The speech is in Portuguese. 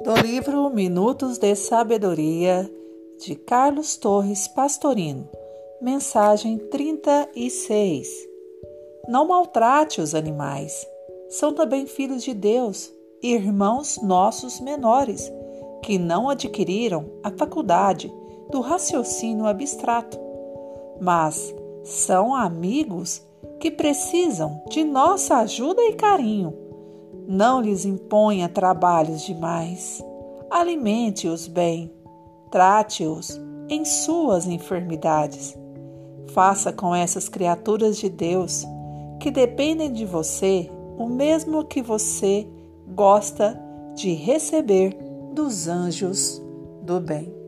do livro Minutos de Sabedoria de Carlos Torres Pastorino, mensagem 36. Não maltrate os animais, são também filhos de Deus, irmãos nossos menores, que não adquiriram a faculdade do raciocínio abstrato, mas são amigos que precisam de nossa ajuda e carinho não lhes imponha trabalhos demais. Alimente-os bem, trate-os em suas enfermidades. Faça com essas criaturas de Deus que dependem de você o mesmo que você gosta de receber dos anjos do bem.